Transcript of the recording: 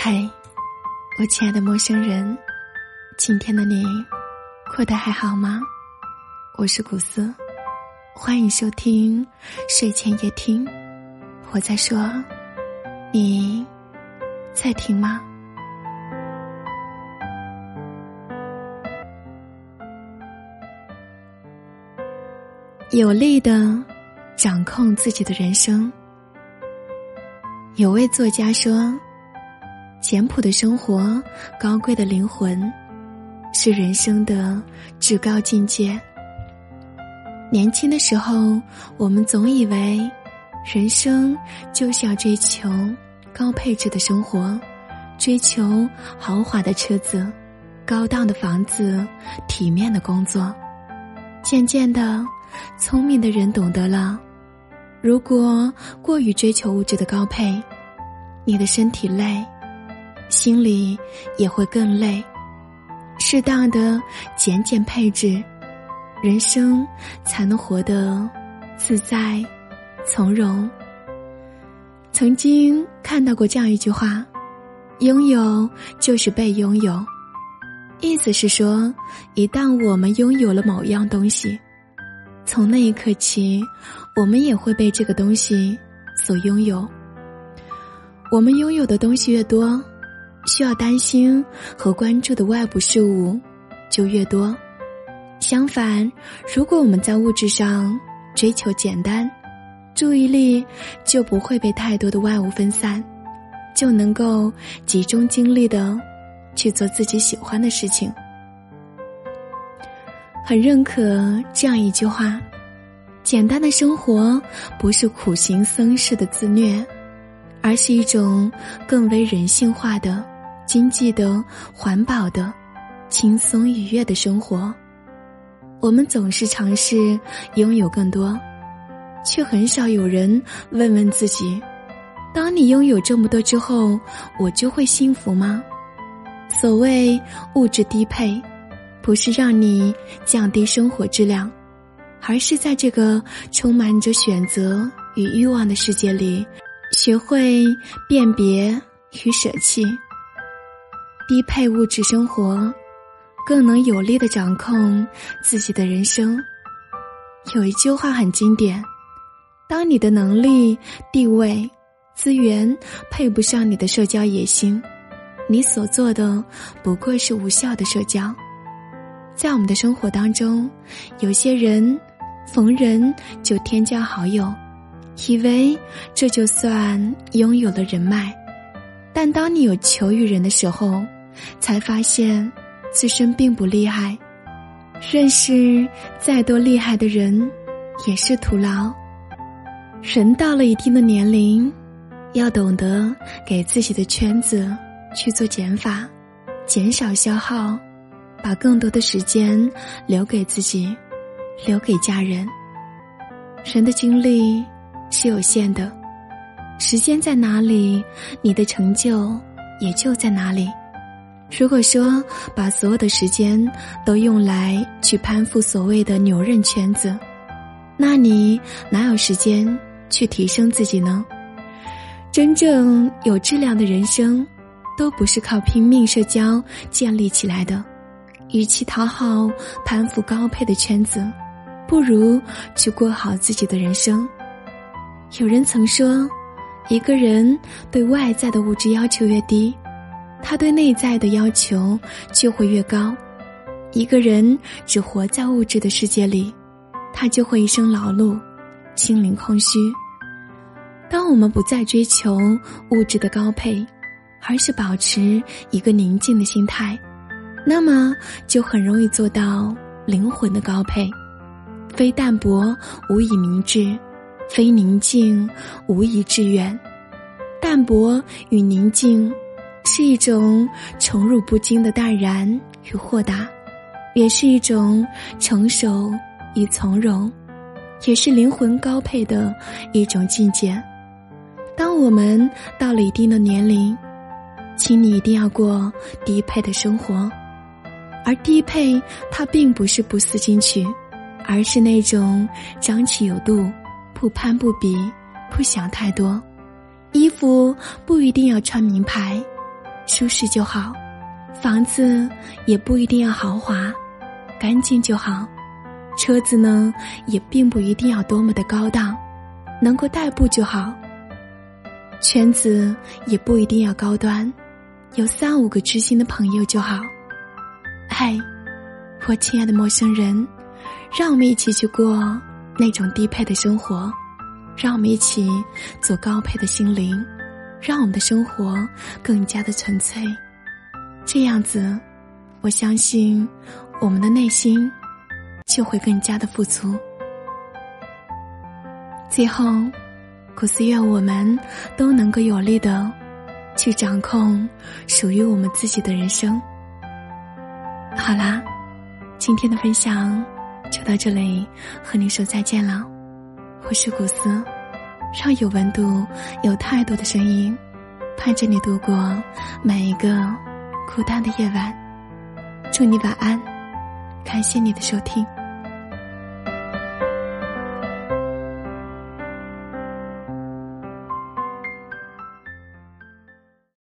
嗨，我亲爱的陌生人，今天的你过得还好吗？我是古斯，欢迎收听睡前夜听。我在说，你在听吗？有力的掌控自己的人生。有位作家说：“简朴的生活，高贵的灵魂，是人生的至高境界。”年轻的时候，我们总以为人生就是要追求高配置的生活，追求豪华的车子、高档的房子、体面的工作。渐渐的，聪明的人懂得了。如果过于追求物质的高配，你的身体累，心里也会更累。适当的减减配置，人生才能活得自在、从容。曾经看到过这样一句话：“拥有就是被拥有。”意思是说，一旦我们拥有了某样东西，从那一刻起。我们也会被这个东西所拥有。我们拥有的东西越多，需要担心和关注的外部事物就越多。相反，如果我们在物质上追求简单，注意力就不会被太多的外物分散，就能够集中精力的去做自己喜欢的事情。很认可这样一句话。简单的生活不是苦行僧式的自虐，而是一种更为人性化的、经济的、环保的、轻松愉悦的生活。我们总是尝试拥有更多，却很少有人问问自己：当你拥有这么多之后，我就会幸福吗？所谓物质低配，不是让你降低生活质量。而是在这个充满着选择与欲望的世界里，学会辨别与舍弃，低配物质生活，更能有力的掌控自己的人生。有一句话很经典：当你的能力、地位、资源配不上你的社交野心，你所做的不过是无效的社交。在我们的生活当中，有些人逢人就添加好友，以为这就算拥有了人脉。但当你有求于人的时候，才发现自身并不厉害。认识再多厉害的人，也是徒劳。人到了一定的年龄，要懂得给自己的圈子去做减法，减少消耗。把更多的时间留给自己，留给家人。人的精力是有限的，时间在哪里，你的成就也就在哪里。如果说把所有的时间都用来去攀附所谓的牛人圈子，那你哪有时间去提升自己呢？真正有质量的人生，都不是靠拼命社交建立起来的。与其讨好、攀附高配的圈子，不如去过好自己的人生。有人曾说，一个人对外在的物质要求越低，他对内在的要求就会越高。一个人只活在物质的世界里，他就会一生劳碌，心灵空虚。当我们不再追求物质的高配，而是保持一个宁静的心态。那么就很容易做到灵魂的高配，非淡泊无以明志，非宁静无以致远。淡泊与宁静，是一种宠辱不惊的淡然与豁达，也是一种成熟与从容，也是灵魂高配的一种境界。当我们到了一定的年龄，请你一定要过低配的生活。而低配，它并不是不思进取，而是那种张弛有度，不攀不比，不想太多。衣服不一定要穿名牌，舒适就好，房子也不一定要豪华，干净就好，车子呢也并不一定要多么的高档，能够代步就好。圈子也不一定要高端，有三五个知心的朋友就好。嗨，我亲爱的陌生人，让我们一起去过那种低配的生活，让我们一起做高配的心灵，让我们的生活更加的纯粹。这样子，我相信我们的内心就会更加的富足。最后。苦思愿我们都能够有力的去掌控属于我们自己的人生。好啦，今天的分享就到这里，和你说再见了。我是古思，让有温度、有态度的声音伴着你度过每一个孤单的夜晚。祝你晚安，感谢你的收听。